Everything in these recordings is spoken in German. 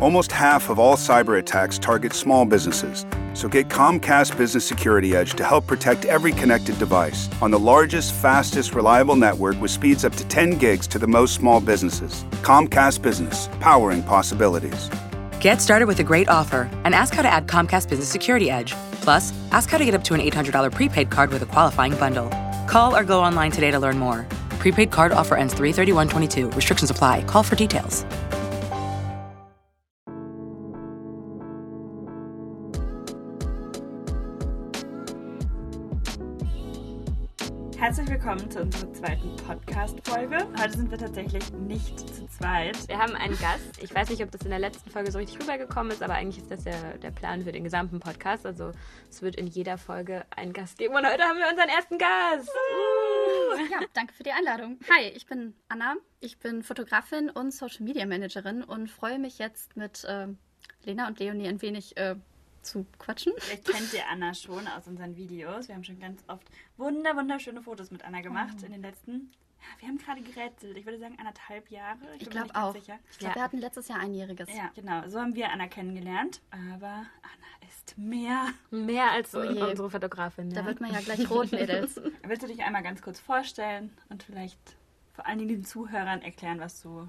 Almost half of all cyber attacks target small businesses. So get Comcast Business Security Edge to help protect every connected device on the largest, fastest, reliable network with speeds up to 10 gigs to the most small businesses. Comcast Business, powering possibilities. Get started with a great offer and ask how to add Comcast Business Security Edge. Plus, ask how to get up to an $800 prepaid card with a qualifying bundle. Call or go online today to learn more. Prepaid card offer ends 33122. Restrictions apply. Call for details. Willkommen zu unserer zweiten Podcast-Folge. Heute sind wir tatsächlich nicht zu zweit. Wir haben einen Gast. Ich weiß nicht, ob das in der letzten Folge so richtig rübergekommen ist, aber eigentlich ist das ja der Plan für den gesamten Podcast. Also es wird in jeder Folge einen Gast geben. Und heute haben wir unseren ersten Gast. Uh. Ja, danke für die Einladung. Hi, ich bin Anna. Ich bin Fotografin und Social Media Managerin und freue mich jetzt mit äh, Lena und Leonie ein wenig äh, zu quatschen. Vielleicht kennt ihr Anna schon aus unseren Videos. Wir haben schon ganz oft wunder wunderschöne Fotos mit Anna gemacht oh. in den letzten. Wir haben gerade gerätselt. Ich würde sagen anderthalb Jahre. Ich, ich glaube auch. Sicher. Ich glaube, ja. wir hatten letztes Jahr einjähriges. Ja, genau. So haben wir Anna kennengelernt. Aber Anna ist mehr. Mehr als oh unsere Fotografin. Ja. Da wird man ja gleich rot, Mädels. Willst du dich einmal ganz kurz vorstellen und vielleicht vor allen Dingen den Zuhörern erklären, was du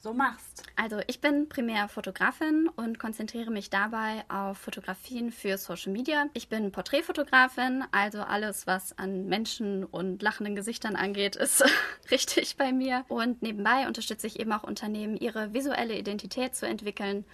so machst. Also ich bin primär Fotografin und konzentriere mich dabei auf Fotografien für Social Media. Ich bin Porträtfotografin, also alles, was an Menschen und lachenden Gesichtern angeht, ist richtig bei mir. Und nebenbei unterstütze ich eben auch Unternehmen, ihre visuelle Identität zu entwickeln.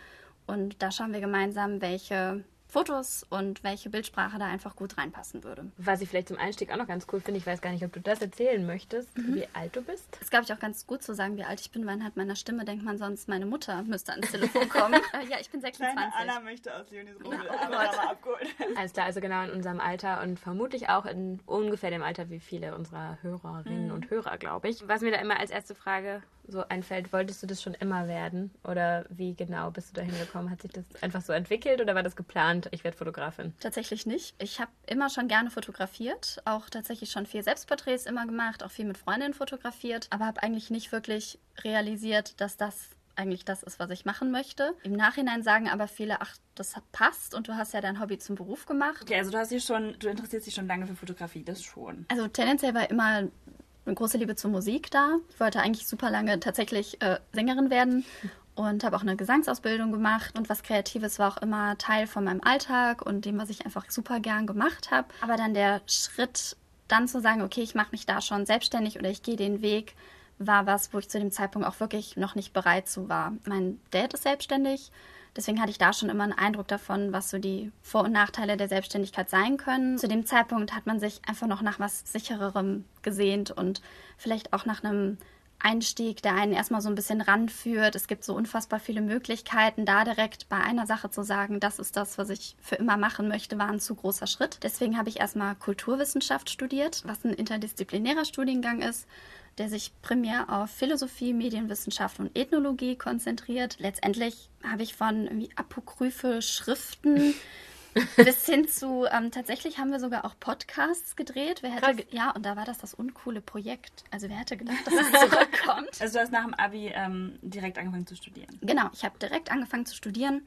Und da schauen wir gemeinsam, welche Fotos und welche Bildsprache da einfach gut reinpassen würde. Was ich vielleicht zum Einstieg auch noch ganz cool finde, ich weiß gar nicht, ob du das erzählen möchtest, mhm. wie alt du bist. Es glaube ich auch ganz gut zu sagen, wie alt ich bin, weil anhand meiner Stimme denkt man sonst, meine Mutter müsste ans Telefon kommen. äh, ja, ich bin 26. Kleine Anna möchte aus Leonis Rummel oh abgeholt. Alles klar, also genau in unserem Alter und vermutlich auch in ungefähr dem Alter wie viele unserer Hörerinnen mhm. und Hörer, glaube ich. Was mir da immer als erste Frage so einfällt, wolltest du das schon immer werden? Oder wie genau bist du dahin gekommen? Hat sich das einfach so entwickelt oder war das geplant, ich werde Fotografin? Tatsächlich nicht. Ich habe immer schon gerne fotografiert, auch tatsächlich schon viel Selbstporträts immer gemacht, auch viel mit Freundinnen fotografiert, aber habe eigentlich nicht wirklich realisiert, dass das eigentlich das ist, was ich machen möchte. Im Nachhinein sagen aber viele, ach, das passt und du hast ja dein Hobby zum Beruf gemacht. Okay, also du hast dich schon, du interessierst dich schon lange für Fotografie, das schon. Also tendenziell war immer eine große Liebe zur Musik da. Ich wollte eigentlich super lange tatsächlich äh, Sängerin werden und habe auch eine Gesangsausbildung gemacht und was Kreatives war auch immer Teil von meinem Alltag und dem, was ich einfach super gern gemacht habe. Aber dann der Schritt, dann zu sagen, okay, ich mache mich da schon selbstständig oder ich gehe den Weg, war was, wo ich zu dem Zeitpunkt auch wirklich noch nicht bereit zu war. Mein Dad ist selbstständig Deswegen hatte ich da schon immer einen Eindruck davon, was so die Vor- und Nachteile der Selbstständigkeit sein können. Zu dem Zeitpunkt hat man sich einfach noch nach was sichererem gesehnt und vielleicht auch nach einem Einstieg, der einen erstmal so ein bisschen ranführt. Es gibt so unfassbar viele Möglichkeiten, da direkt bei einer Sache zu sagen, das ist das, was ich für immer machen möchte, war ein zu großer Schritt. Deswegen habe ich erstmal Kulturwissenschaft studiert, was ein interdisziplinärer Studiengang ist der sich primär auf Philosophie, Medienwissenschaft und Ethnologie konzentriert. Letztendlich habe ich von apokryphe Schriften bis hin zu, ähm, tatsächlich haben wir sogar auch Podcasts gedreht. Wer hätte, ja, und da war das das uncoole Projekt. Also wer hätte gedacht, dass es zurückkommt? Also du hast nach dem Abi ähm, direkt angefangen zu studieren? Genau, ich habe direkt angefangen zu studieren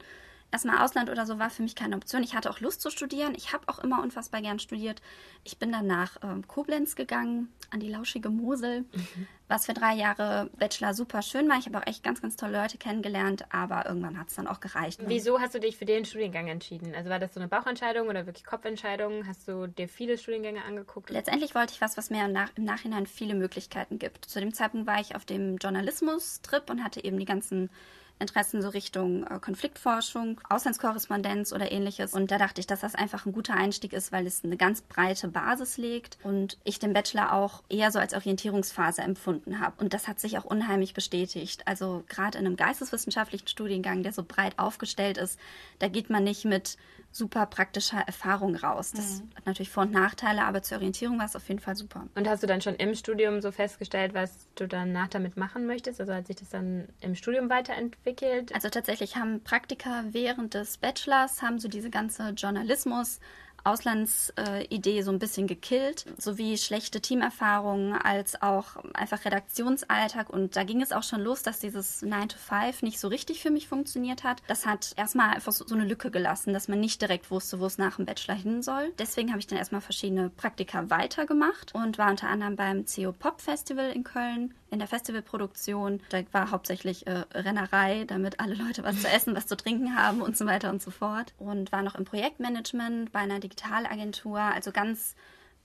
erstmal Ausland oder so war für mich keine Option. Ich hatte auch Lust zu studieren. Ich habe auch immer unfassbar gern studiert. Ich bin dann nach ähm, Koblenz gegangen, an die lauschige Mosel, mhm. was für drei Jahre Bachelor super schön war. Ich habe auch echt ganz, ganz tolle Leute kennengelernt, aber irgendwann hat es dann auch gereicht. Wieso hast du dich für den Studiengang entschieden? Also war das so eine Bauchentscheidung oder wirklich Kopfentscheidung? Hast du dir viele Studiengänge angeguckt? Letztendlich wollte ich was, was mir nach, im Nachhinein viele Möglichkeiten gibt. Zu dem Zeitpunkt war ich auf dem Journalismus-Trip und hatte eben die ganzen Interessen so Richtung äh, Konfliktforschung, Auslandskorrespondenz oder ähnliches. Und da dachte ich, dass das einfach ein guter Einstieg ist, weil es eine ganz breite Basis legt und ich den Bachelor auch eher so als Orientierungsphase empfunden habe. Und das hat sich auch unheimlich bestätigt. Also gerade in einem geisteswissenschaftlichen Studiengang, der so breit aufgestellt ist, da geht man nicht mit super praktischer Erfahrung raus. Das mhm. hat natürlich Vor- und Nachteile, aber zur Orientierung war es auf jeden Fall super. Und hast du dann schon im Studium so festgestellt, was du danach damit machen möchtest? Also hat sich das dann im Studium weiterentwickelt? Also tatsächlich haben Praktika während des Bachelors haben so diese ganze Journalismus Auslandsidee so ein bisschen gekillt, sowie schlechte Teamerfahrungen als auch einfach Redaktionsalltag. Und da ging es auch schon los, dass dieses 9 to 5 nicht so richtig für mich funktioniert hat. Das hat erstmal einfach so eine Lücke gelassen, dass man nicht direkt wusste, wo es nach dem Bachelor hin soll. Deswegen habe ich dann erstmal verschiedene Praktika weitergemacht und war unter anderem beim CO Pop Festival in Köln in der Festivalproduktion. Da war hauptsächlich äh, Rennerei, damit alle Leute was zu essen, was zu trinken haben und so weiter und so fort. Und war noch im Projektmanagement bei einer Digitalagentur, also ganz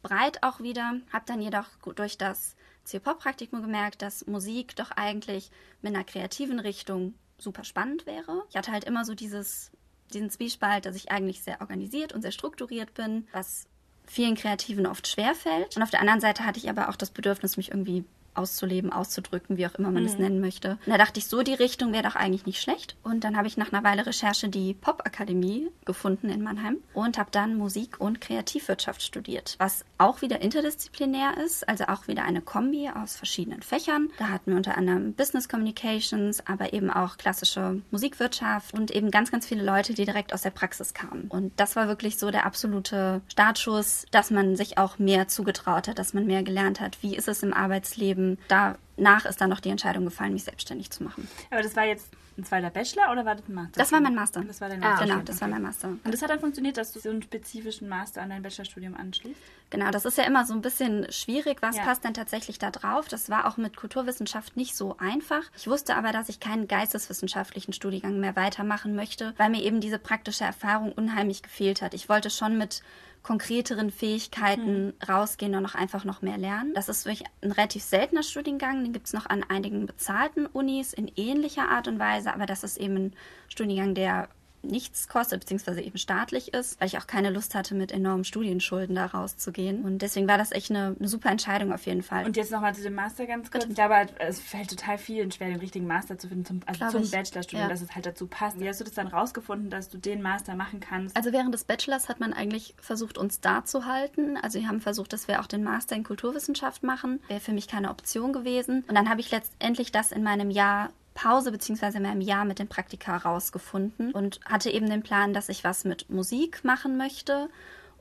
breit auch wieder. Habe dann jedoch durch das C-Pop-Praktikum gemerkt, dass Musik doch eigentlich mit einer kreativen Richtung super spannend wäre. Ich hatte halt immer so dieses, diesen Zwiespalt, dass ich eigentlich sehr organisiert und sehr strukturiert bin, was vielen Kreativen oft schwerfällt. Und auf der anderen Seite hatte ich aber auch das Bedürfnis, mich irgendwie auszuleben, auszudrücken, wie auch immer man mhm. es nennen möchte. Und da dachte ich, so die Richtung wäre doch eigentlich nicht schlecht. Und dann habe ich nach einer Weile Recherche die Popakademie gefunden in Mannheim und habe dann Musik- und Kreativwirtschaft studiert, was auch wieder interdisziplinär ist, also auch wieder eine Kombi aus verschiedenen Fächern. Da hatten wir unter anderem Business Communications, aber eben auch klassische Musikwirtschaft und eben ganz, ganz viele Leute, die direkt aus der Praxis kamen. Und das war wirklich so der absolute Startschuss, dass man sich auch mehr zugetraut hat, dass man mehr gelernt hat, wie ist es im Arbeitsleben, ähm, danach ist dann noch die Entscheidung gefallen, mich selbstständig zu machen. Aber das war jetzt ein zweiter Bachelor oder war das ein Master? Das war mein Master. Das war dein ah, Master. genau, das war mein Master. Und das hat dann funktioniert, dass du so einen spezifischen Master an dein Bachelorstudium anschließt? Genau, das ist ja immer so ein bisschen schwierig, was ja. passt denn tatsächlich da drauf. Das war auch mit Kulturwissenschaft nicht so einfach. Ich wusste aber, dass ich keinen geisteswissenschaftlichen Studiengang mehr weitermachen möchte, weil mir eben diese praktische Erfahrung unheimlich gefehlt hat. Ich wollte schon mit konkreteren Fähigkeiten mhm. rausgehen und noch einfach noch mehr lernen. Das ist wirklich ein relativ seltener Studiengang. Den gibt es noch an einigen bezahlten Unis in ähnlicher Art und Weise, aber das ist eben ein Studiengang, der nichts kostet, beziehungsweise eben staatlich ist, weil ich auch keine Lust hatte, mit enormen Studienschulden da rauszugehen. Und deswegen war das echt eine, eine super Entscheidung auf jeden Fall. Und jetzt nochmal zu dem Master ganz kurz. Ich glaube, es fällt total vielen schwer, den richtigen Master zu finden, zum, also zum Bachelorstudium, ja. dass es halt dazu passt. Wie hast du das dann rausgefunden, dass du den Master machen kannst? Also während des Bachelors hat man eigentlich versucht, uns da zu halten. Also wir haben versucht, dass wir auch den Master in Kulturwissenschaft machen. Wäre für mich keine Option gewesen. Und dann habe ich letztendlich das in meinem Jahr Pause bzw. in meinem Jahr mit dem Praktika rausgefunden und hatte eben den Plan, dass ich was mit Musik machen möchte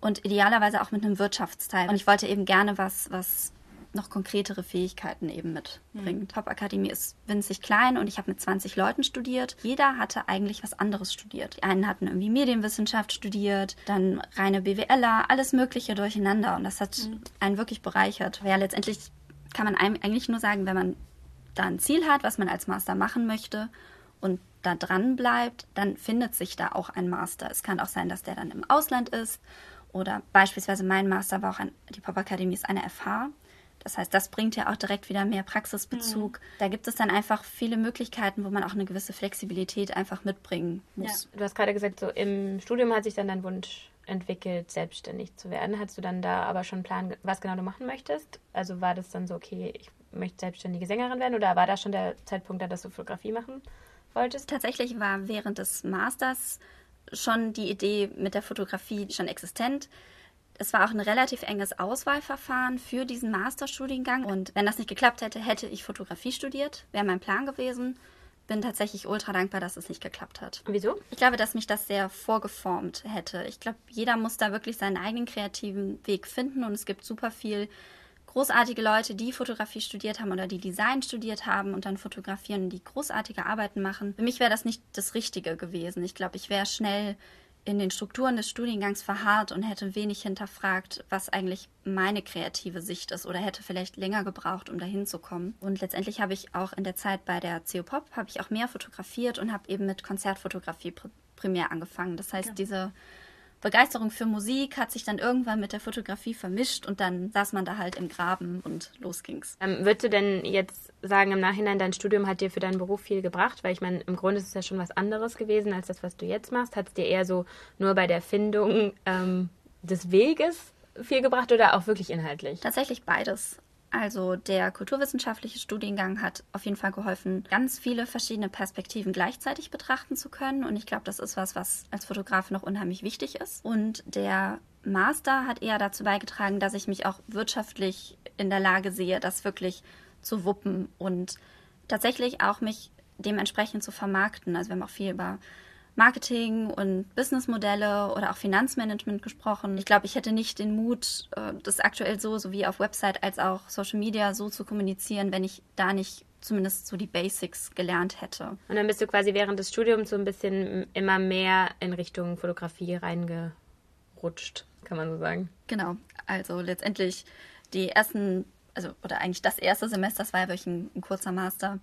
und idealerweise auch mit einem Wirtschaftsteil. Und ich wollte eben gerne was, was noch konkretere Fähigkeiten eben mitbringt. Mhm. Top Akademie ist winzig klein und ich habe mit 20 Leuten studiert. Jeder hatte eigentlich was anderes studiert. Die einen hatten irgendwie Medienwissenschaft studiert, dann reine BWLer, alles Mögliche durcheinander und das hat mhm. einen wirklich bereichert. Ja, letztendlich kann man eigentlich nur sagen, wenn man da ein Ziel hat, was man als Master machen möchte und da dran bleibt, dann findet sich da auch ein Master. Es kann auch sein, dass der dann im Ausland ist oder beispielsweise mein Master war auch ein, die Popakademie ist eine FH. Das heißt, das bringt ja auch direkt wieder mehr Praxisbezug. Mhm. Da gibt es dann einfach viele Möglichkeiten, wo man auch eine gewisse Flexibilität einfach mitbringen muss. Ja. Du hast gerade gesagt, so im Studium hat sich dann dein Wunsch entwickelt, selbstständig zu werden. Hattest du dann da aber schon einen Plan, was genau du machen möchtest? Also war das dann so, okay, ich möchte selbstständige Sängerin werden oder war da schon der Zeitpunkt da, dass du Fotografie machen wolltest? Tatsächlich war während des Masters schon die Idee mit der Fotografie schon existent. Es war auch ein relativ enges Auswahlverfahren für diesen Masterstudiengang und wenn das nicht geklappt hätte, hätte ich Fotografie studiert, wäre mein Plan gewesen. Bin tatsächlich ultra dankbar, dass es nicht geklappt hat. Wieso? Ich glaube, dass mich das sehr vorgeformt hätte. Ich glaube, jeder muss da wirklich seinen eigenen kreativen Weg finden und es gibt super viel großartige Leute, die Fotografie studiert haben oder die Design studiert haben und dann fotografieren, die großartige Arbeiten machen. Für mich wäre das nicht das Richtige gewesen. Ich glaube, ich wäre schnell in den Strukturen des Studiengangs verharrt und hätte wenig hinterfragt, was eigentlich meine kreative Sicht ist oder hätte vielleicht länger gebraucht, um dahin zu kommen. Und letztendlich habe ich auch in der Zeit bei der CO Pop habe ich auch mehr fotografiert und habe eben mit Konzertfotografie primär angefangen. Das heißt, ja. diese Begeisterung für Musik hat sich dann irgendwann mit der Fotografie vermischt und dann saß man da halt im Graben und los ging's. Ähm, würdest du denn jetzt sagen, im Nachhinein, dein Studium hat dir für deinen Beruf viel gebracht? Weil ich meine, im Grunde ist es ja schon was anderes gewesen als das, was du jetzt machst. Hat es dir eher so nur bei der Findung ähm, des Weges viel gebracht oder auch wirklich inhaltlich? Tatsächlich beides. Also der kulturwissenschaftliche Studiengang hat auf jeden Fall geholfen, ganz viele verschiedene Perspektiven gleichzeitig betrachten zu können. Und ich glaube, das ist was, was als Fotograf noch unheimlich wichtig ist. Und der Master hat eher dazu beigetragen, dass ich mich auch wirtschaftlich in der Lage sehe, das wirklich zu wuppen und tatsächlich auch mich dementsprechend zu vermarkten. Also wir haben auch viel über Marketing und Businessmodelle oder auch Finanzmanagement gesprochen. Ich glaube, ich hätte nicht den Mut, äh, das aktuell so, sowie auf Website als auch Social Media so zu kommunizieren, wenn ich da nicht zumindest so die Basics gelernt hätte. Und dann bist du quasi während des Studiums so ein bisschen immer mehr in Richtung Fotografie reingerutscht, kann man so sagen. Genau. Also letztendlich die ersten, also oder eigentlich das erste Semester, das war ja wirklich ein, ein kurzer Master,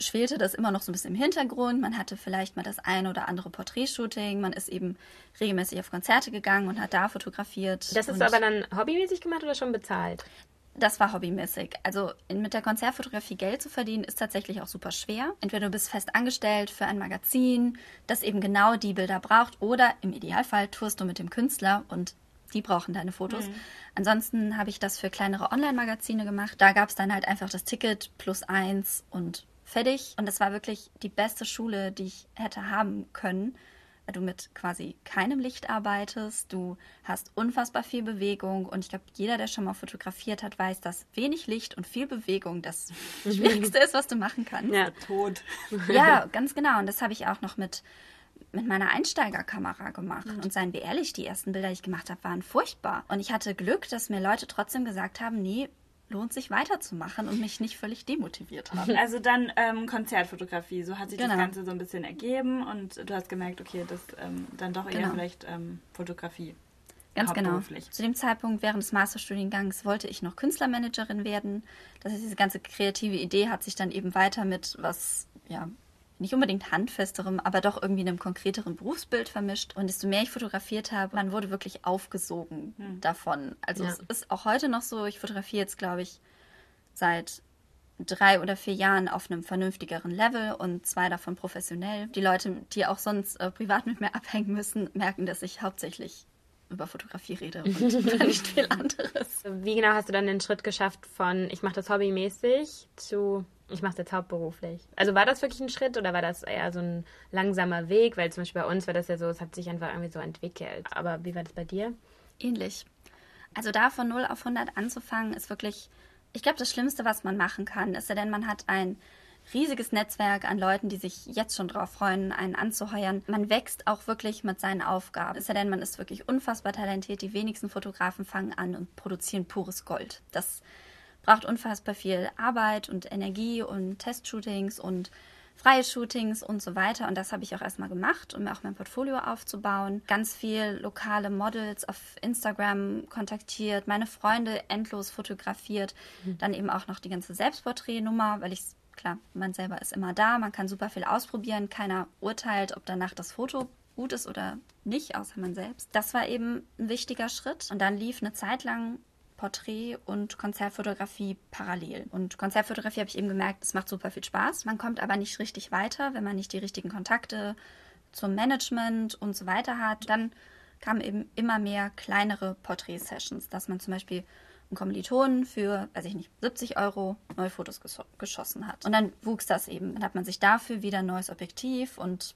schwelte das immer noch so ein bisschen im Hintergrund. Man hatte vielleicht mal das ein oder andere Porträtshooting. Man ist eben regelmäßig auf Konzerte gegangen und hat da fotografiert. Das hast du aber dann hobbymäßig gemacht oder schon bezahlt? Das war hobbymäßig. Also mit der Konzertfotografie Geld zu verdienen, ist tatsächlich auch super schwer. Entweder du bist fest angestellt für ein Magazin, das eben genau die Bilder braucht, oder im Idealfall tourst du mit dem Künstler und die brauchen deine Fotos. Mhm. Ansonsten habe ich das für kleinere Online-Magazine gemacht. Da gab es dann halt einfach das Ticket plus eins und fertig. Und das war wirklich die beste Schule, die ich hätte haben können, weil du mit quasi keinem Licht arbeitest. Du hast unfassbar viel Bewegung. Und ich glaube, jeder, der schon mal fotografiert hat, weiß, dass wenig Licht und viel Bewegung das Schwierigste ist, was du machen kannst. Ja, tot. Ja, ganz genau. Und das habe ich auch noch mit mit meiner Einsteigerkamera gemacht. Mhm. Und seien wir ehrlich, die ersten Bilder, die ich gemacht habe, waren furchtbar. Und ich hatte Glück, dass mir Leute trotzdem gesagt haben, nee, lohnt sich weiterzumachen und mich nicht völlig demotiviert haben. Also dann ähm, Konzertfotografie, so hat sich genau. das Ganze so ein bisschen ergeben und du hast gemerkt, okay, das ähm, dann doch eher genau. vielleicht ähm, Fotografie. Ganz genau. Zu dem Zeitpunkt während des Masterstudiengangs wollte ich noch Künstlermanagerin werden. Das heißt, diese ganze kreative Idee hat sich dann eben weiter mit was ja, nicht unbedingt handfesterem, aber doch irgendwie einem konkreteren Berufsbild vermischt. Und desto mehr ich fotografiert habe, man wurde wirklich aufgesogen hm. davon. Also ja. es ist auch heute noch so, ich fotografiere jetzt, glaube ich, seit drei oder vier Jahren auf einem vernünftigeren Level und zwei davon professionell. Die Leute, die auch sonst äh, privat mit mir abhängen müssen, merken, dass ich hauptsächlich über Fotografie rede und nicht viel anderes. Wie genau hast du dann den Schritt geschafft von ich mache das hobbymäßig zu ich mache es jetzt hauptberuflich. Also war das wirklich ein Schritt oder war das eher so ein langsamer Weg? Weil zum Beispiel bei uns war das ja so, es hat sich einfach irgendwie so entwickelt. Aber wie war das bei dir? Ähnlich. Also da von 0 auf 100 anzufangen, ist wirklich, ich glaube, das Schlimmste, was man machen kann. Ist ja denn, man hat ein riesiges Netzwerk an Leuten, die sich jetzt schon darauf freuen, einen anzuheuern. Man wächst auch wirklich mit seinen Aufgaben. Ist ja denn, man ist wirklich unfassbar talentiert. Die wenigsten Fotografen fangen an und produzieren pures Gold. Das braucht unfassbar viel Arbeit und Energie und Testshootings und freie Shootings und so weiter. Und das habe ich auch erstmal gemacht, um mir auch mein Portfolio aufzubauen. Ganz viel lokale Models auf Instagram kontaktiert, meine Freunde endlos fotografiert. Mhm. Dann eben auch noch die ganze Selbstporträtnummer, weil ich, klar, man selber ist immer da, man kann super viel ausprobieren. Keiner urteilt, ob danach das Foto gut ist oder nicht, außer man selbst. Das war eben ein wichtiger Schritt. Und dann lief eine Zeit lang Porträt und Konzertfotografie parallel. Und Konzertfotografie habe ich eben gemerkt, es macht super viel Spaß. Man kommt aber nicht richtig weiter, wenn man nicht die richtigen Kontakte zum Management und so weiter hat. Dann kamen eben immer mehr kleinere Porträt-Sessions, dass man zum Beispiel einen Kommilitonen für, weiß ich nicht, 70 Euro neue Fotos geschossen hat. Und dann wuchs das eben. Dann hat man sich dafür wieder ein neues Objektiv und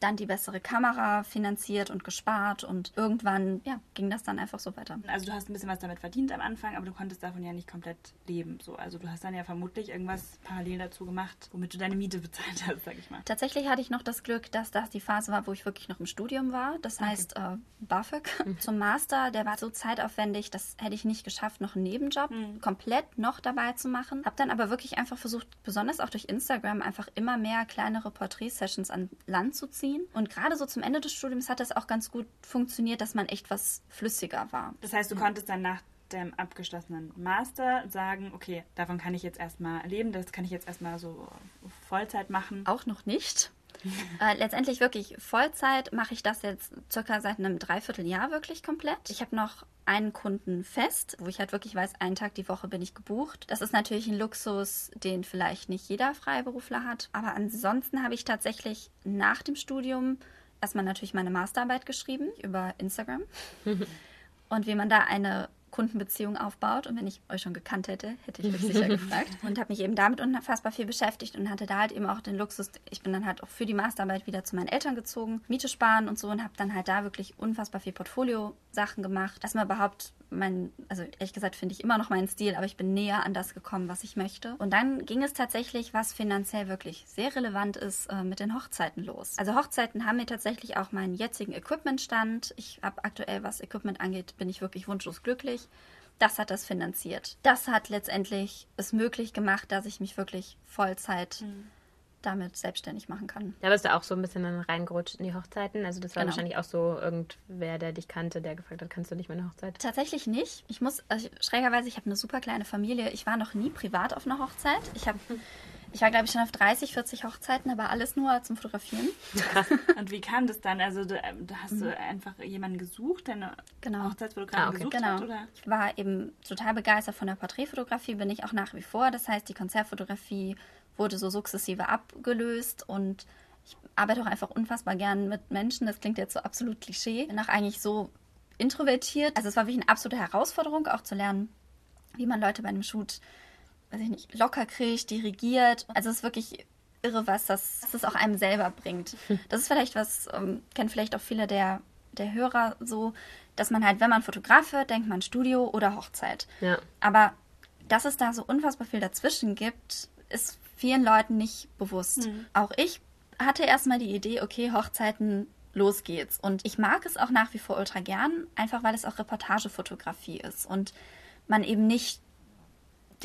dann die bessere Kamera finanziert und gespart und irgendwann ja, ging das dann einfach so weiter. Also du hast ein bisschen was damit verdient am Anfang, aber du konntest davon ja nicht komplett leben. So. Also du hast dann ja vermutlich irgendwas parallel dazu gemacht, womit du deine Miete bezahlt hast, sag ich mal. Tatsächlich hatte ich noch das Glück, dass das die Phase war, wo ich wirklich noch im Studium war. Das okay. heißt äh, BAföG mhm. zum Master, der war so zeitaufwendig, das hätte ich nicht geschafft, noch einen Nebenjob mhm. komplett noch dabei zu machen. Habe dann aber wirklich einfach versucht, besonders auch durch Instagram, einfach immer mehr kleinere Porträt-Sessions an Land zu ziehen ziehen. Und gerade so zum Ende des Studiums hat das auch ganz gut funktioniert, dass man echt was flüssiger war. Das heißt, du ja. konntest dann nach dem abgeschlossenen Master sagen, okay, davon kann ich jetzt erstmal leben, das kann ich jetzt erstmal so Vollzeit machen. Auch noch nicht. äh, letztendlich wirklich Vollzeit mache ich das jetzt circa seit einem Dreivierteljahr wirklich komplett. Ich habe noch einen Kunden fest, wo ich halt wirklich weiß, einen Tag die Woche bin ich gebucht. Das ist natürlich ein Luxus, den vielleicht nicht jeder Freiberufler hat. Aber ansonsten habe ich tatsächlich nach dem Studium erstmal natürlich meine Masterarbeit geschrieben über Instagram. Und wie man da eine Kundenbeziehung aufbaut. Und wenn ich euch schon gekannt hätte, hätte ich euch sicher gefragt. Und habe mich eben damit unfassbar viel beschäftigt und hatte da halt eben auch den Luxus, ich bin dann halt auch für die Masterarbeit wieder zu meinen Eltern gezogen, Miete sparen und so und habe dann halt da wirklich unfassbar viel Portfolio-Sachen gemacht. Erstmal überhaupt mein, also ehrlich gesagt finde ich immer noch meinen Stil, aber ich bin näher an das gekommen, was ich möchte. Und dann ging es tatsächlich, was finanziell wirklich sehr relevant ist, äh, mit den Hochzeiten los. Also Hochzeiten haben mir tatsächlich auch meinen jetzigen Equipmentstand. Ich habe aktuell, was Equipment angeht, bin ich wirklich wunschlos glücklich. Das hat das finanziert. Das hat letztendlich es möglich gemacht, dass ich mich wirklich Vollzeit damit selbstständig machen kann. Da bist du auch so ein bisschen dann reingerutscht in die Hochzeiten. Also das war Genau. wahrscheinlich auch so irgendwer, der dich kannte, der gefragt hat, kannst du nicht meine Hochzeit? Tatsächlich nicht. Ich muss, also schrägerweise, ich habe eine super kleine Familie. Ich war noch nie privat auf einer Hochzeit. Ich habe, ich war glaube ich schon auf 30, 40 Hochzeiten, aber alles nur zum Fotografieren. Und wie kam das dann? Also du, ähm, da hast du einfach jemanden gesucht, der eine Genau. Hochzeitsfotografin Ah, okay. gesucht Genau. hat? Oder? Ich war eben total begeistert von der Porträtfotografie, bin ich auch nach wie vor. Das heißt, die Konzertfotografie wurde so sukzessive abgelöst und ich arbeite auch einfach unfassbar gern mit Menschen. Das klingt jetzt so absolut Klischee. Bin auch eigentlich so introvertiert. Also es war wirklich eine absolute Herausforderung, auch zu lernen, wie man Leute bei einem Shoot, weiß ich nicht, locker kriegt, dirigiert. Also es ist wirklich irre, was das, was das auch einem selber bringt. Das ist vielleicht was, ähm, kennen vielleicht auch viele der, der Hörer so, dass man halt, wenn man Fotograf wird, denkt man Studio oder Hochzeit. Ja. Aber dass es da so unfassbar viel dazwischen gibt, ist vielen Leuten nicht bewusst. Auch ich hatte erstmal die Idee, okay, Hochzeiten, los geht's. Und ich mag es auch nach wie vor ultra gern, einfach weil es auch Reportagefotografie ist und man eben nicht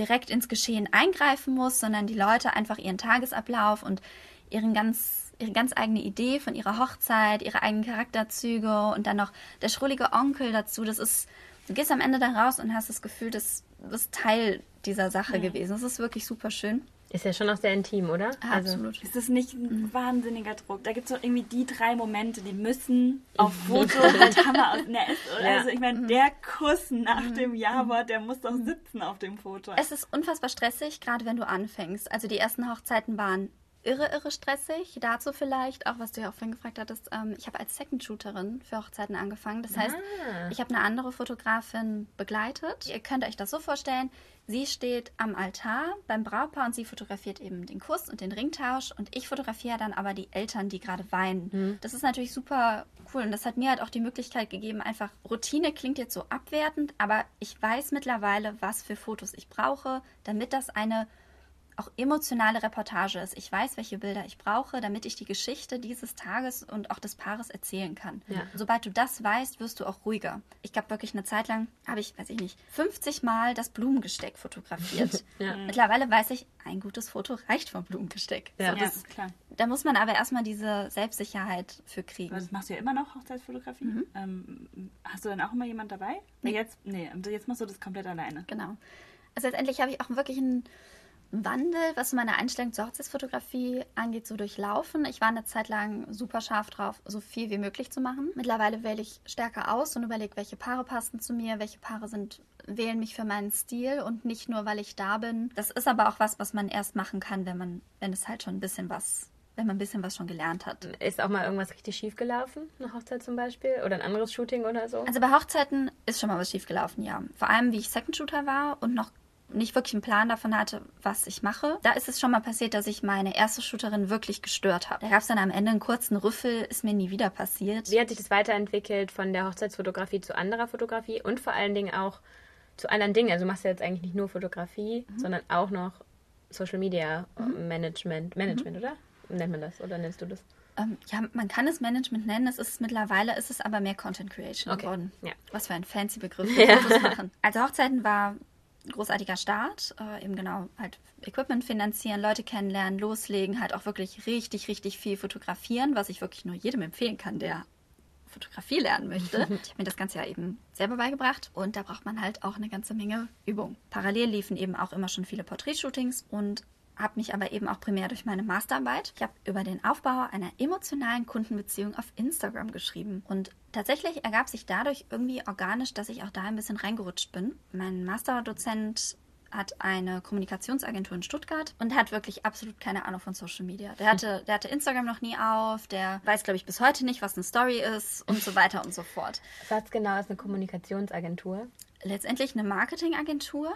direkt ins Geschehen eingreifen muss, sondern die Leute einfach ihren Tagesablauf und ihren ganz, ihre ganz eigene Idee von ihrer Hochzeit, ihre eigenen Charakterzüge und dann noch der schrullige Onkel dazu. Das ist, du gehst am Ende da raus und hast das Gefühl, das ist Teil dieser Sache gewesen. Das ist wirklich super schön. Ist ja schon auch sehr intim, oder? Also, Absolut. Ist das nicht ein wahnsinniger Druck? Da gibt es doch irgendwie die drei Momente, die müssen auf Foto halt Hammer aus. Ne, ist, Ja. Also ich meine, der Kuss nach dem Ja-Wort, der muss doch sitzen auf dem Foto. Es ist unfassbar stressig, gerade wenn du anfängst. Also die ersten Hochzeiten waren irre, irre stressig. Dazu vielleicht, auch was du ja auch vorhin gefragt hattest, ähm, ich habe als Second-Shooterin für Hochzeiten angefangen. Das heißt, Ah. ich habe eine andere Fotografin begleitet. Ihr könnt euch das so vorstellen, sie steht am Altar beim Brautpaar und sie fotografiert eben den Kuss und den Ringtausch. Und ich fotografiere dann aber die Eltern, die gerade weinen. Das ist natürlich super cool. Und das hat mir halt auch die Möglichkeit gegeben, einfach Routine klingt jetzt so abwertend, aber ich weiß mittlerweile, was für Fotos ich brauche, damit das eine auch emotionale Reportage ist. Ich weiß, welche Bilder ich brauche, damit ich die Geschichte dieses Tages und auch des Paares erzählen kann. Ja. Sobald du das weißt, wirst du auch ruhiger. Ich glaube wirklich eine Zeit lang habe ich, weiß ich nicht, 50 Mal das Blumengesteck fotografiert. Ja. Mittlerweile weiß ich, ein gutes Foto reicht vom Blumengesteck. Ja. So, ja, das, ist klar. da muss man aber erstmal diese Selbstsicherheit für kriegen. Das machst du ja immer noch, Hochzeitsfotografie. Mhm. Ähm, hast du dann auch immer jemand dabei? Nee. Jetzt, nee, jetzt machst du das komplett alleine. Genau. Also letztendlich habe ich auch wirklich einen Wandel, was meine Einstellung zur Hochzeitsfotografie angeht, so durchlaufen. Ich war eine Zeit lang super scharf drauf, so viel wie möglich zu machen. Mittlerweile wähle ich stärker aus und überlege, welche Paare passen zu mir, welche Paare sind wählen mich für meinen Stil und nicht nur, weil ich da bin. Das ist aber auch was, was man erst machen kann, wenn man, wenn es halt schon ein bisschen was, wenn man ein bisschen was schon gelernt hat. Ist auch mal irgendwas richtig schief gelaufen? Eine Hochzeit zum Beispiel? Oder ein anderes Shooting oder so? Also bei Hochzeiten ist schon mal was schiefgelaufen, ja. Vor allem, wie ich Second Shooter war und noch nicht wirklich einen Plan davon hatte, was ich mache. Da ist es schon mal passiert, dass ich meine erste Shooterin wirklich gestört habe. Da gab es dann am Ende einen kurzen Rüffel, ist mir nie wieder passiert. Wie hat sich das weiterentwickelt von der Hochzeitsfotografie zu anderer Fotografie und vor allen Dingen auch zu anderen Dingen? Also du machst ja jetzt eigentlich nicht nur Fotografie, sondern auch noch Social Media Management. Management, oder? Nennt man das? Oder nennst du das? Ähm, ja, man kann es Management nennen, es ist mittlerweile ist es aber mehr Content Creation Okay, geworden. ja. Was für ein fancy Begriff Fotos machen. Also Hochzeiten war großartiger Start, äh, eben genau halt Equipment finanzieren, Leute kennenlernen, loslegen, halt auch wirklich richtig, richtig viel fotografieren, was ich wirklich nur jedem empfehlen kann, der Fotografie lernen möchte. Ich habe mir das Ganze ja eben selber beigebracht und da braucht man halt auch eine ganze Menge Übung. Parallel liefen eben auch immer schon viele Porträtshootings und habe mich aber eben auch primär durch meine Masterarbeit. Ich habe über den Aufbau einer emotionalen Kundenbeziehung auf Instagram geschrieben. Und tatsächlich ergab sich dadurch irgendwie organisch, dass ich auch da ein bisschen reingerutscht bin. Mein Masterdozent hat eine Kommunikationsagentur in Stuttgart und hat wirklich absolut keine Ahnung von Social Media. Der hatte, der hatte Instagram noch nie auf, der weiß, glaube ich, bis heute nicht, was eine Story ist und so weiter und so fort. Was genau ist eine Kommunikationsagentur? letztendlich eine Marketingagentur,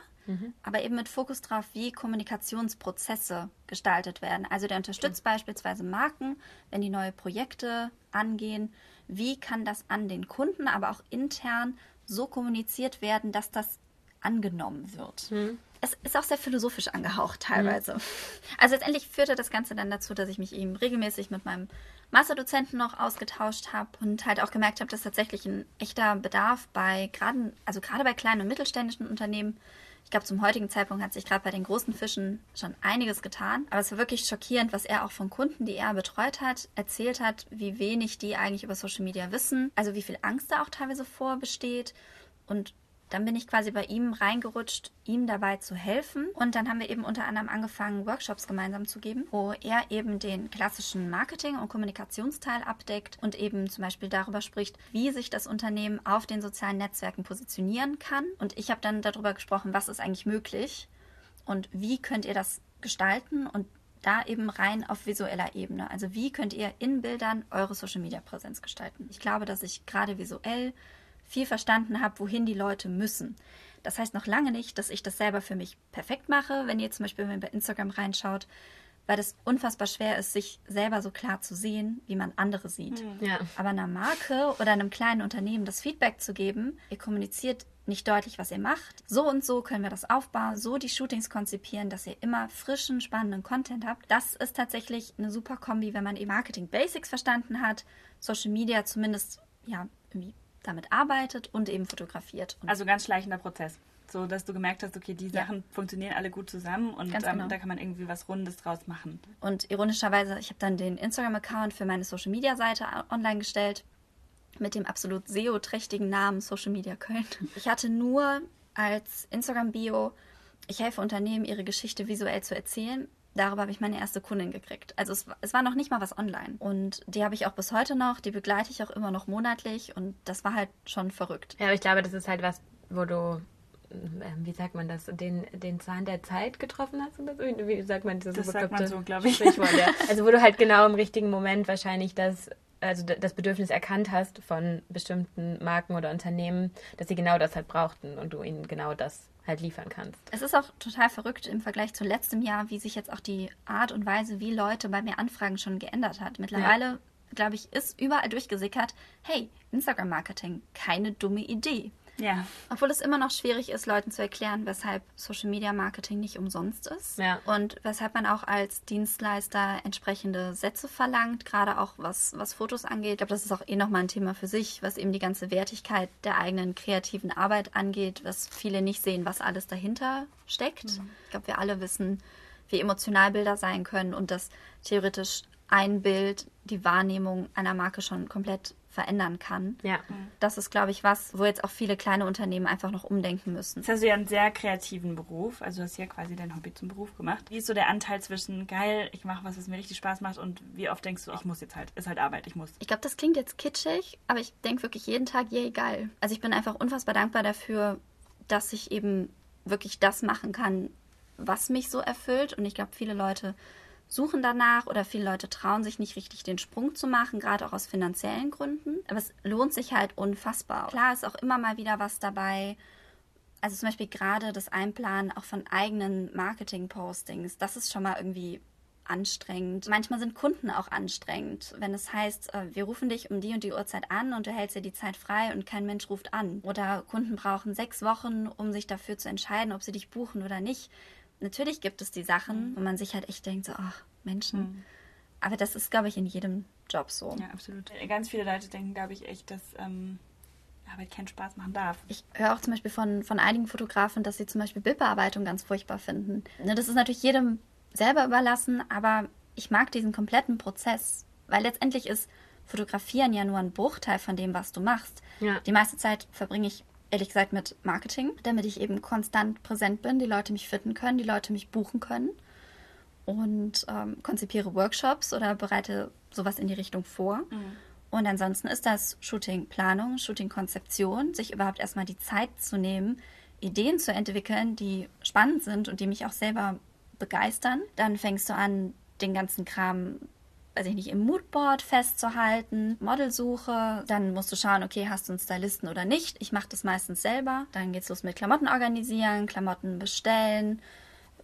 aber eben mit Fokus darauf, wie Kommunikationsprozesse gestaltet werden. Also der unterstützt beispielsweise Marken, wenn die neue Projekte angehen. Wie kann das an den Kunden, aber auch intern so kommuniziert werden, dass das angenommen wird. Es ist auch sehr philosophisch angehaucht teilweise. Also letztendlich führte das Ganze dann dazu, dass ich mich eben regelmäßig mit meinem Masterdozenten noch ausgetauscht habe und halt auch gemerkt habe, dass tatsächlich ein echter Bedarf bei gerade, also gerade bei kleinen und mittelständischen Unternehmen, ich glaube zum heutigen Zeitpunkt hat sich gerade bei den großen Fischen schon einiges getan, aber es war wirklich schockierend, was er auch von Kunden, die er betreut hat, erzählt hat, wie wenig die eigentlich über Social Media wissen, also wie viel Angst da auch teilweise vorbesteht und dann bin ich quasi bei ihm reingerutscht, ihm dabei zu helfen. Und dann haben wir eben unter anderem angefangen, Workshops gemeinsam zu geben, wo er eben den klassischen Marketing- und Kommunikationsteil abdeckt und eben zum Beispiel darüber spricht, wie sich das Unternehmen auf den sozialen Netzwerken positionieren kann. Und ich habe dann darüber gesprochen, was ist eigentlich möglich und wie könnt ihr das gestalten und da eben rein auf visueller Ebene. Also wie könnt ihr in Bildern eure Social-Media-Präsenz gestalten? Ich glaube, dass ich gerade visuell viel verstanden habe, wohin die Leute müssen. Das heißt noch lange nicht, dass ich das selber für mich perfekt mache. Wenn ihr zum Beispiel bei Instagram reinschaut, weil das unfassbar schwer ist, sich selber so klar zu sehen, wie man andere sieht. Ja. Aber einer Marke oder einem kleinen Unternehmen das Feedback zu geben, ihr kommuniziert nicht deutlich, was ihr macht. So und so können wir das aufbauen, so die Shootings konzipieren, dass ihr immer frischen, spannenden Content habt. Das ist tatsächlich eine super Kombi, wenn man eben Marketing Basics verstanden hat, Social Media zumindest ja irgendwie damit arbeitet und eben fotografiert. Und Also ganz schleichender Prozess. So, dass du gemerkt hast, okay, die Ja. Sachen funktionieren alle gut zusammen und ähm, genau. da kann man irgendwie was Rundes draus machen. Und ironischerweise, ich habe dann den Instagram-Account für meine Social-Media-Seite online gestellt mit dem absolut SEO-trächtigen Namen Social Media Köln. Ich hatte nur als Instagram-Bio, ich helfe Unternehmen, ihre Geschichte visuell zu erzählen. Darüber habe ich meine erste Kundin gekriegt. Also es, war- es war noch nicht mal was online. Und die habe ich auch bis heute noch, die begleite ich auch immer noch monatlich und das war halt schon verrückt. Ja, aber ich glaube, das ist halt was, wo du, ähm, wie sagt man das, den, den Zahn der Zeit getroffen hast oder so? Wie sagt man dieses Das sagt man so, glaube ich. Ja. Also wo du halt genau im richtigen Moment wahrscheinlich das, also d- das Bedürfnis erkannt hast von bestimmten Marken oder Unternehmen, dass sie genau das halt brauchten und du ihnen genau das halt liefern kannst. Es ist auch total verrückt im Vergleich zu letztem Jahr, wie sich jetzt auch die Art und Weise, wie Leute bei mir anfragen, schon geändert hat. Mittlerweile, glaube ich, ist überall durchgesickert, hey, Instagram-Marketing, keine dumme Idee. Ja. Obwohl es immer noch schwierig ist, Leuten zu erklären, weshalb Social Media Marketing nicht umsonst ist. Ja. Und weshalb man auch als Dienstleister entsprechende Sätze verlangt, gerade auch was, was Fotos angeht. Ich glaube, das ist auch eh nochmal ein Thema für sich, was eben die ganze Wertigkeit der eigenen kreativen Arbeit angeht, was viele nicht sehen, was alles dahinter steckt. Ich glaube, wir alle wissen, wie emotional Bilder sein können und dass theoretisch ein Bild die Wahrnehmung einer Marke schon komplett verändern kann. Ja. Das ist, glaube ich, was, wo jetzt auch viele kleine Unternehmen einfach noch umdenken müssen. Jetzt hast du ja einen sehr kreativen Beruf, also du hast ja quasi dein Hobby zum Beruf gemacht. Wie ist so der Anteil zwischen geil, ich mache was, was mir richtig Spaß macht und wie oft denkst du, ich muss jetzt halt, ist halt Arbeit, ich muss. Ich glaube, das klingt jetzt kitschig, aber ich denke wirklich jeden Tag, yay, geil. Also ich bin einfach unfassbar dankbar dafür, dass ich eben wirklich das machen kann, was mich so erfüllt. Und ich glaube, viele Leute suchen danach oder viele Leute trauen sich nicht richtig den Sprung zu machen, gerade auch aus finanziellen Gründen. Aber es lohnt sich halt unfassbar. Klar ist auch immer mal wieder was dabei. Also zum Beispiel gerade das Einplanen auch von eigenen Marketing-Postings, das ist schon mal irgendwie anstrengend. Manchmal sind Kunden auch anstrengend, wenn es heißt, äh, wir rufen dich um die und die Uhrzeit an und du hältst dir die Zeit frei und kein Mensch ruft an. Oder Kunden brauchen sechs Wochen, um sich dafür zu entscheiden, ob sie dich buchen oder nicht. Natürlich gibt es die Sachen, wo man sich halt echt denkt, so, ach, Menschen. Aber das ist, glaube ich, in jedem Job so. Ja, absolut. Ganz viele Leute denken, glaube ich, echt, dass ähm, Arbeit keinen Spaß machen darf. Ich höre auch zum Beispiel von, von einigen Fotografen, dass sie zum Beispiel Bildbearbeitung ganz furchtbar finden. Ne, Das ist natürlich jedem selber überlassen, aber ich mag diesen kompletten Prozess, weil letztendlich ist Fotografieren ja nur ein Bruchteil von dem, was du machst. Ja. Die meiste Zeit verbringe ich ehrlich gesagt mit Marketing, damit ich eben konstant präsent bin, die Leute mich finden können, die Leute mich buchen können und ähm, konzipiere Workshops oder bereite sowas in die Richtung vor. Und ansonsten ist das Shooting-Planung, Shooting-Konzeption, sich überhaupt erstmal die Zeit zu nehmen, Ideen zu entwickeln, die spannend sind und die mich auch selber begeistern. Dann fängst du an, den ganzen Kram, weiß ich nicht, im Moodboard festzuhalten, Modelsuche. Dann musst du schauen, okay, hast du einen Stylisten oder nicht. Ich mache das meistens selber. Dann geht's los mit Klamotten organisieren, Klamotten bestellen,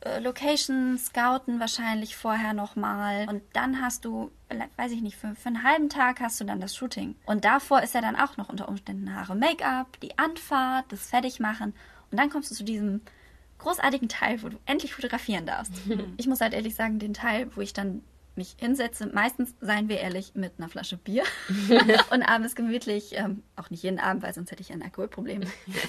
äh, Location scouten wahrscheinlich vorher nochmal. Und dann hast du, weiß ich nicht, für, für einen halben Tag hast du dann das Shooting. Und davor ist ja dann auch noch unter Umständen Haare, Make-up, die Anfahrt, das Fertigmachen. Und dann kommst du zu diesem großartigen Teil, wo du endlich fotografieren darfst. ich muss halt ehrlich sagen, den Teil, wo ich dann mich hinsetze, meistens, seien wir ehrlich, mit einer Flasche Bier und abends gemütlich, ähm, auch nicht jeden Abend, weil sonst hätte ich ein Alkoholproblem,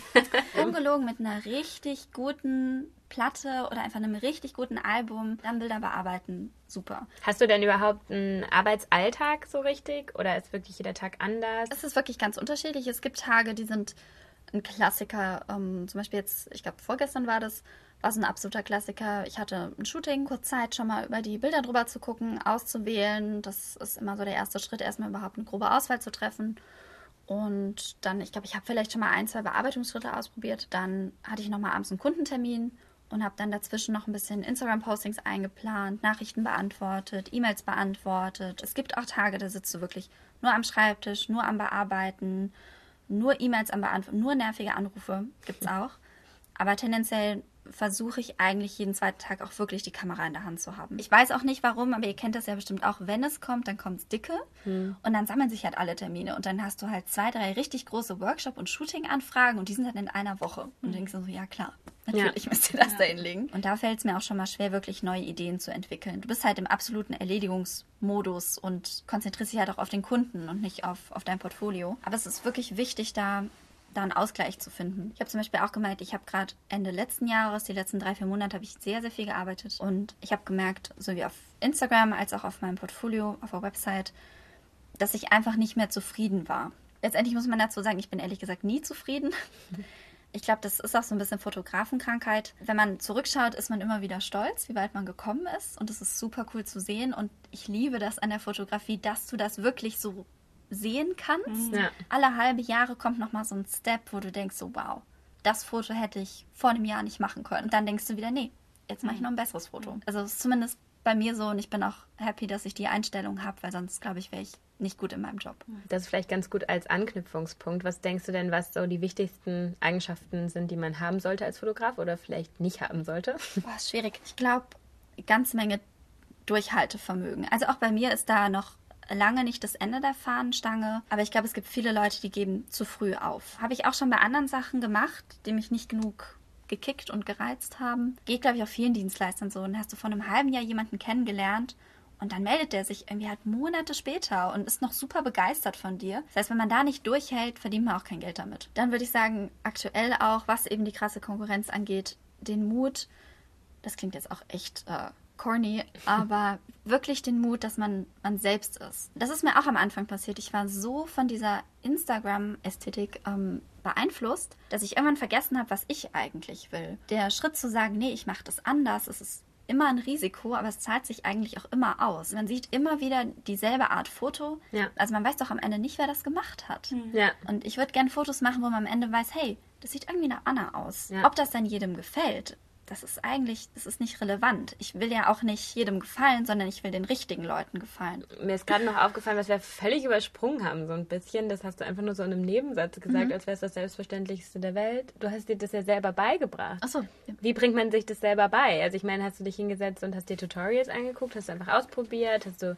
ungelogen mit einer richtig guten Platte oder einfach einem richtig guten Album, dann Bilder bearbeiten, super. Hast du denn überhaupt einen Arbeitsalltag so richtig oder ist wirklich jeder Tag anders? Es ist wirklich ganz unterschiedlich. Es gibt Tage, die sind ein Klassiker. Ähm, zum Beispiel jetzt, ich glaube, vorgestern war das, war es ein absoluter Klassiker. Ich hatte ein Shooting, kurz Zeit, schon mal über die Bilder drüber zu gucken, auszuwählen. Das ist immer so der erste Schritt, erstmal überhaupt eine grobe Auswahl zu treffen. Und dann, ich glaube, ich habe vielleicht schon mal ein, zwei Bearbeitungsschritte ausprobiert. Dann hatte ich nochmal abends einen Kundentermin und habe dann dazwischen noch ein bisschen Instagram-Postings eingeplant, Nachrichten beantwortet, E-Mails beantwortet. Es gibt auch Tage, da sitzt du wirklich nur am Schreibtisch, nur am Bearbeiten, nur E-Mails am Beantworten, nur nervige Anrufe gibt es auch. Aber tendenziell versuche ich eigentlich jeden zweiten Tag auch wirklich die Kamera in der Hand zu haben. Ich weiß auch nicht warum, aber ihr kennt das ja bestimmt auch. Wenn es kommt, dann kommt es dicke hm. und dann sammeln sich halt alle Termine und dann hast du halt zwei, drei richtig große Workshop- und Shooting-Anfragen und die sind dann in einer Woche. Und du denkst so, ja klar, natürlich ja. müsst ihr das ja. da hinlegen. Und da fällt es mir auch schon mal schwer, wirklich neue Ideen zu entwickeln. Du bist halt im absoluten Erledigungsmodus und konzentrierst dich halt auch auf den Kunden und nicht auf, auf dein Portfolio. Aber es ist wirklich wichtig, da da einen Ausgleich zu finden. Ich habe zum Beispiel auch gemerkt, ich habe gerade Ende letzten Jahres, die letzten drei, vier Monate, habe ich sehr, sehr viel gearbeitet. Und ich habe gemerkt, sowie auf Instagram als auch auf meinem Portfolio, auf der Website, dass ich einfach nicht mehr zufrieden war. Letztendlich muss man dazu sagen, ich bin ehrlich gesagt nie zufrieden. Ich glaube, das ist auch so ein bisschen Fotografenkrankheit. Wenn man zurückschaut, ist man immer wieder stolz, wie weit man gekommen ist. Und es ist super cool zu sehen. Und ich liebe das an der Fotografie, dass du das wirklich so sehen kannst. Ja. Alle halbe Jahre kommt nochmal so ein Step, wo du denkst, so wow, das Foto hätte ich vor einem Jahr nicht machen können. Und dann denkst du wieder, nee, jetzt mache ich mhm. noch ein besseres Foto. Also es ist zumindest bei mir so und ich bin auch happy, dass ich die Einstellung habe, weil sonst glaube ich, wäre ich nicht gut in meinem Job. Das ist vielleicht ganz gut als Anknüpfungspunkt. Was denkst du denn, was so die wichtigsten Eigenschaften sind, die man haben sollte als Fotograf oder vielleicht nicht haben sollte? Boah, schwierig. Ich glaube, eine ganze Menge Durchhaltevermögen. Also auch bei mir ist da noch lange nicht das Ende der Fahnenstange, aber ich glaube, es gibt viele Leute, die geben zu früh auf. Habe ich auch schon bei anderen Sachen gemacht, die mich nicht genug gekickt und gereizt haben. Geht, glaube ich, auch vielen Dienstleistern so. Und hast du vor einem halben Jahr jemanden kennengelernt und dann meldet der sich irgendwie halt Monate später und ist noch super begeistert von dir. Das heißt, wenn man da nicht durchhält, verdient man auch kein Geld damit. Dann würde ich sagen, aktuell auch, was eben die krasse Konkurrenz angeht, den Mut, das klingt jetzt auch echt äh, corny, aber wirklich den Mut, dass man man selbst ist. Das ist mir auch am Anfang passiert. Ich war so von dieser Instagram-Ästhetik ähm, beeinflusst, dass ich irgendwann vergessen habe, was ich eigentlich will. Der Schritt zu sagen, nee, ich mache das anders, es ist immer ein Risiko, aber es zahlt sich eigentlich auch immer aus. Man sieht immer wieder dieselbe Art Foto. Ja. Also man weiß doch am Ende nicht, wer das gemacht hat. Mhm. Ja. Und ich würde gerne Fotos machen, wo man am Ende weiß, hey, das sieht irgendwie nach Anna aus. Ja. Ob das dann jedem gefällt, das ist eigentlich, das ist nicht relevant. Ich will ja auch nicht jedem gefallen, sondern ich will den richtigen Leuten gefallen. Mir ist gerade noch aufgefallen, was wir völlig übersprungen haben, so ein bisschen. Das hast du einfach nur so in einem Nebensatz gesagt, mhm. als wäre es das Selbstverständlichste der Welt. Du hast dir das ja selber beigebracht. Ach so. Ja. Wie bringt man sich das selber bei? Also ich meine, hast du dich hingesetzt und hast dir Tutorials angeguckt, hast du einfach ausprobiert, hast du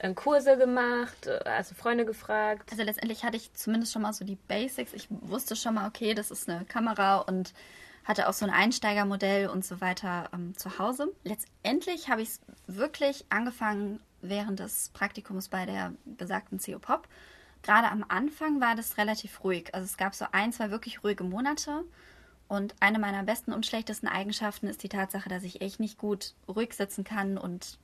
ähm, Kurse gemacht, hast du Freunde gefragt? Also letztendlich hatte ich zumindest schon mal so die Basics. Ich wusste schon mal, okay, das ist eine Kamera und hatte auch so ein Einsteigermodell und so weiter ähm, zu Hause. Letztendlich habe ich es wirklich angefangen während des Praktikums bei der besagten CO Pop. Gerade am Anfang war das relativ ruhig. Also es gab so ein, zwei wirklich ruhige Monate. Und eine meiner besten und schlechtesten Eigenschaften ist die Tatsache, dass ich echt nicht gut ruhig sitzen kann und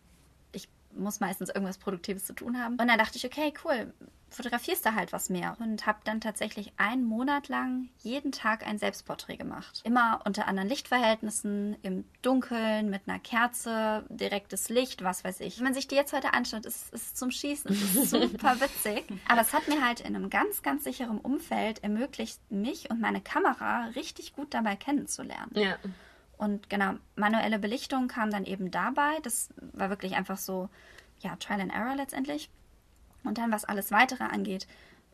ich muss meistens irgendwas Produktives zu tun haben. Und dann dachte ich, okay, cool, fotografierst du halt was mehr. Und habe dann tatsächlich einen Monat lang jeden Tag ein Selbstporträt gemacht. Immer unter anderen Lichtverhältnissen, im Dunkeln, mit einer Kerze, direktes Licht, was weiß ich. Wenn man sich die jetzt heute anschaut, ist es zum Schießen. Es ist super witzig. Aber es hat mir halt in einem ganz, ganz sicheren Umfeld ermöglicht, mich und meine Kamera richtig gut dabei kennenzulernen. Ja. Und genau, manuelle Belichtung kam dann eben dabei. Das war wirklich einfach so, ja, Trial and Error letztendlich. Und dann, was alles weitere angeht,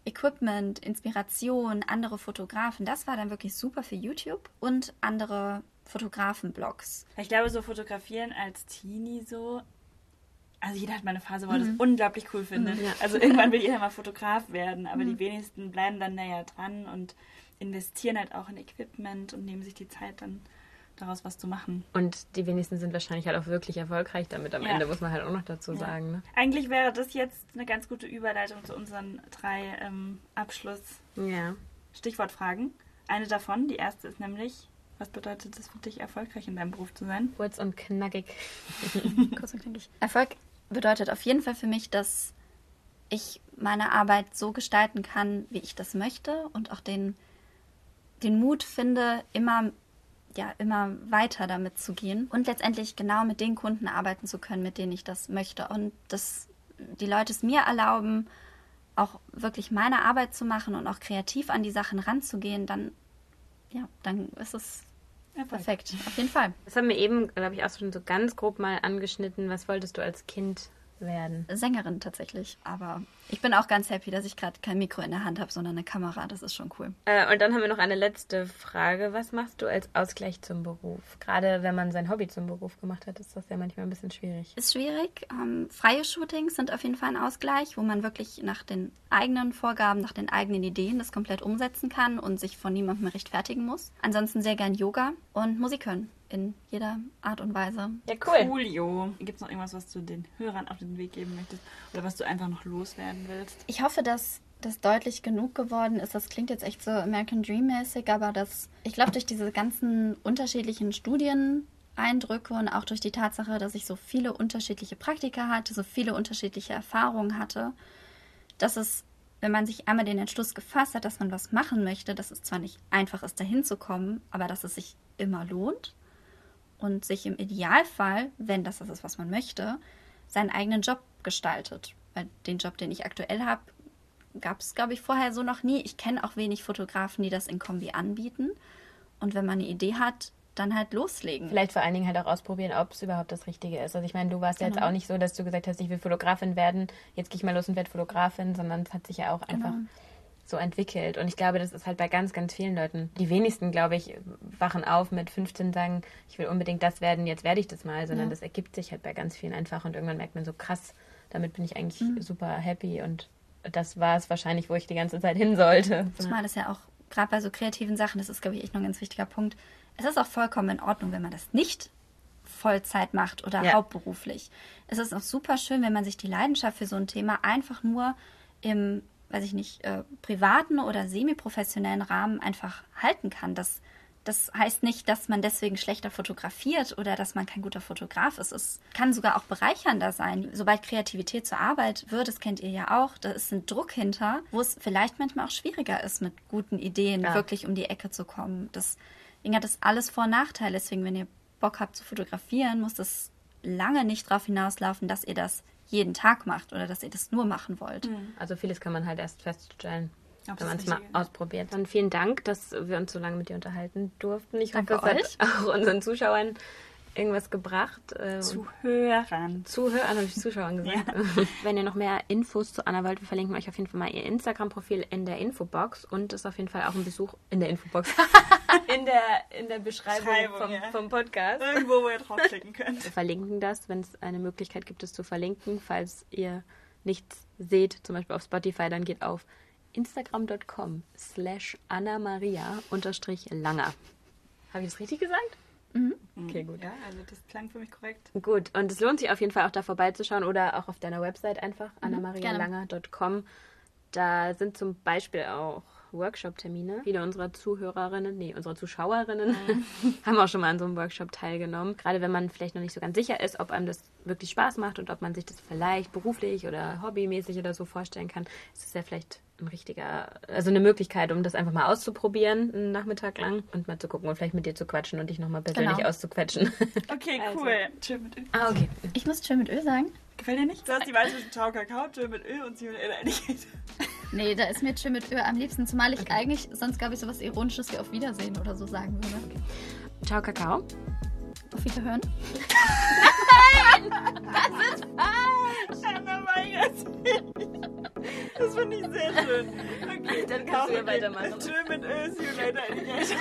Equipment, Inspiration, andere Fotografen, das war dann wirklich super für YouTube und andere Fotografenblogs. Ich glaube, so fotografieren als Teenie so. Also jeder hat mal eine Phase, wo er das unglaublich cool findet. Also irgendwann will jeder mal Fotograf werden, aber die wenigsten bleiben dann näher dran und investieren halt auch in Equipment und nehmen sich die Zeit dann daraus was zu machen. Und die wenigsten sind wahrscheinlich halt auch wirklich erfolgreich damit am Ja. Ende, muss man halt auch noch dazu Ja. sagen. Ne? Eigentlich wäre das jetzt eine ganz gute Überleitung zu unseren drei ähm, Ja. Abschluss-Stichwortfragen. Eine davon, die erste ist nämlich, was bedeutet es für dich, erfolgreich in deinem Beruf zu sein? Kurz und knackig. Kurz und knackig. Erfolg bedeutet auf jeden Fall für mich, dass ich meine Arbeit so gestalten kann, wie ich das möchte und auch den, den Mut finde, immer, ja, immer weiter damit zu gehen und letztendlich genau mit den Kunden arbeiten zu können, mit denen ich das möchte. Und dass die Leute es mir erlauben, auch wirklich meine Arbeit zu machen und auch kreativ an die Sachen ranzugehen, dann, ja, dann ist es Erfolg. perfekt. Auf jeden Fall. Das haben wir eben, glaube ich, auch schon so ganz grob mal angeschnitten. Was wolltest du als Kind werden? Sängerin tatsächlich. Aber ich bin auch ganz happy, dass ich gerade kein Mikro in der Hand habe, sondern eine Kamera. Das ist schon cool. Äh, und dann haben wir noch eine letzte Frage. Was machst du als Ausgleich zum Beruf? Gerade wenn man sein Hobby zum Beruf gemacht hat, ist das ja manchmal ein bisschen schwierig. Ist schwierig. Ähm, freie Shootings sind auf jeden Fall ein Ausgleich, wo man wirklich nach den eigenen Vorgaben, nach den eigenen Ideen das komplett umsetzen kann und sich von niemandem rechtfertigen muss. Ansonsten sehr gern Yoga und Musik hören. In jeder Art und Weise. Ja, Coolio. Gibt es noch irgendwas, was du den Hörern auf den Weg geben möchtest? Oder was du einfach noch loswerden willst? Ich hoffe, dass das deutlich genug geworden ist. Das klingt jetzt echt so American Dream-mäßig, aber das, ich glaube, durch diese ganzen unterschiedlichen Studieneindrücke und auch durch die Tatsache, dass ich so viele unterschiedliche Praktika hatte, so viele unterschiedliche Erfahrungen hatte, dass es, wenn man sich einmal den Entschluss gefasst hat, dass man was machen möchte, dass es zwar nicht einfach ist, dahin zu kommen, aber dass es sich immer lohnt und sich im Idealfall, wenn das das ist, was man möchte, seinen eigenen Job gestaltet. Weil den Job, den ich aktuell habe, gab es, glaube ich, vorher so noch nie. Ich kenne auch wenig Fotografen, die das in Kombi anbieten. Und wenn man eine Idee hat, dann halt loslegen. Vielleicht vor allen Dingen halt auch ausprobieren, ob es überhaupt das Richtige ist. Also ich meine, du warst ja jetzt Genau. auch nicht so, dass du gesagt hast, ich will Fotografin werden, jetzt gehe ich mal los und werde Fotografin, sondern es hat sich ja auch einfach so entwickelt. Und ich glaube, das ist halt bei ganz, ganz vielen Leuten. Die wenigsten, glaube ich, wachen auf mit 15, sagen, ich will unbedingt das werden, jetzt werde ich das mal, sondern Ja. das ergibt sich halt bei ganz vielen einfach und irgendwann merkt man so, krass, damit bin ich eigentlich super happy und das war es wahrscheinlich, wo ich die ganze Zeit hin sollte. Zumal es ja auch, gerade bei so kreativen Sachen, das ist, glaube ich, echt noch ein ganz wichtiger Punkt. Es ist auch vollkommen in Ordnung, wenn man das nicht Vollzeit macht oder Ja. hauptberuflich. Es ist auch super schön, wenn man sich die Leidenschaft für so ein Thema einfach nur im, weiß ich nicht, äh, privaten oder semi-professionellen Rahmen einfach halten kann. Das, das heißt nicht, dass man deswegen schlechter fotografiert oder dass man kein guter Fotograf ist. Es kann sogar auch bereichernder sein. Sobald Kreativität zur Arbeit wird, das kennt ihr ja auch, da ist ein Druck hinter, wo es vielleicht manchmal auch schwieriger ist, mit guten Ideen Ja. wirklich um die Ecke zu kommen. Deswegen hat das alles Vor- und Nachteile. Deswegen, wenn ihr Bock habt zu fotografieren, muss das lange nicht darauf hinauslaufen, dass ihr das jeden Tag macht oder dass ihr das nur machen wollt. Also vieles kann man halt erst feststellen, wenn man es mal ausprobiert. Dann vielen Dank, dass wir uns so lange mit dir unterhalten durften. Ich Danke hoffe, es hat auch unseren Zuschauern irgendwas gebracht. Äh, Zu Hörern. Zuhörern habe ich Zuschauern gesagt. Wenn ihr noch mehr Infos zu Anna wollt, wir verlinken euch auf jeden Fall mal ihr Instagram-Profil in der Infobox und ist auf jeden Fall auch ein Besuch in der Infobox. in, der, in der Beschreibung Beschreibung, vom, ja. vom Podcast. Irgendwo, wo ihr draufklicken könnt. Wir verlinken das, wenn es eine Möglichkeit gibt, es zu verlinken. Falls ihr nichts seht, zum Beispiel auf Spotify, dann geht auf instagram.com slash annamaria unterstrich langer. Habe ich das richtig gesagt? Okay, gut. Ja, also das klang für mich korrekt. Gut, und es lohnt sich auf jeden Fall auch da vorbeizuschauen oder auch auf deiner Website einfach, annamarialanger.com. Da sind zum Beispiel auch Workshop-Termine. Viele unserer Zuhörerinnen, nee, unserer Zuschauerinnen haben auch schon mal an so einem Workshop teilgenommen. Gerade wenn man vielleicht noch nicht so ganz sicher ist, ob einem das wirklich Spaß macht und ob man sich das vielleicht beruflich oder hobbymäßig oder so vorstellen kann, ist es ja vielleicht ein richtiger, also eine Möglichkeit, um das einfach mal auszuprobieren, einen Nachmittag lang und mal zu gucken und vielleicht mit dir zu quatschen und dich nochmal persönlich Genau. auszuquetschen. Okay, Also. cool. Chill mit Öl. ah, okay. Ich muss chill mit Öl sagen. Gefällt dir nicht? Du hast die Wahl zwischen Ciao Kakao, Chill mit Öl und Chill mit Öl. Eigentlich. Nee, da ist mir chill mit Öl am liebsten, zumal ich eigentlich sonst, glaube ich, sowas Ironisches wie auf Wiedersehen oder so sagen würde. Ciao, Kakao. Auf Wiederhören. Anna weigert sich. Das finde ich sehr schön. Okay, Dann kannst du ja weitermachen. Chill mit you later, Alligator.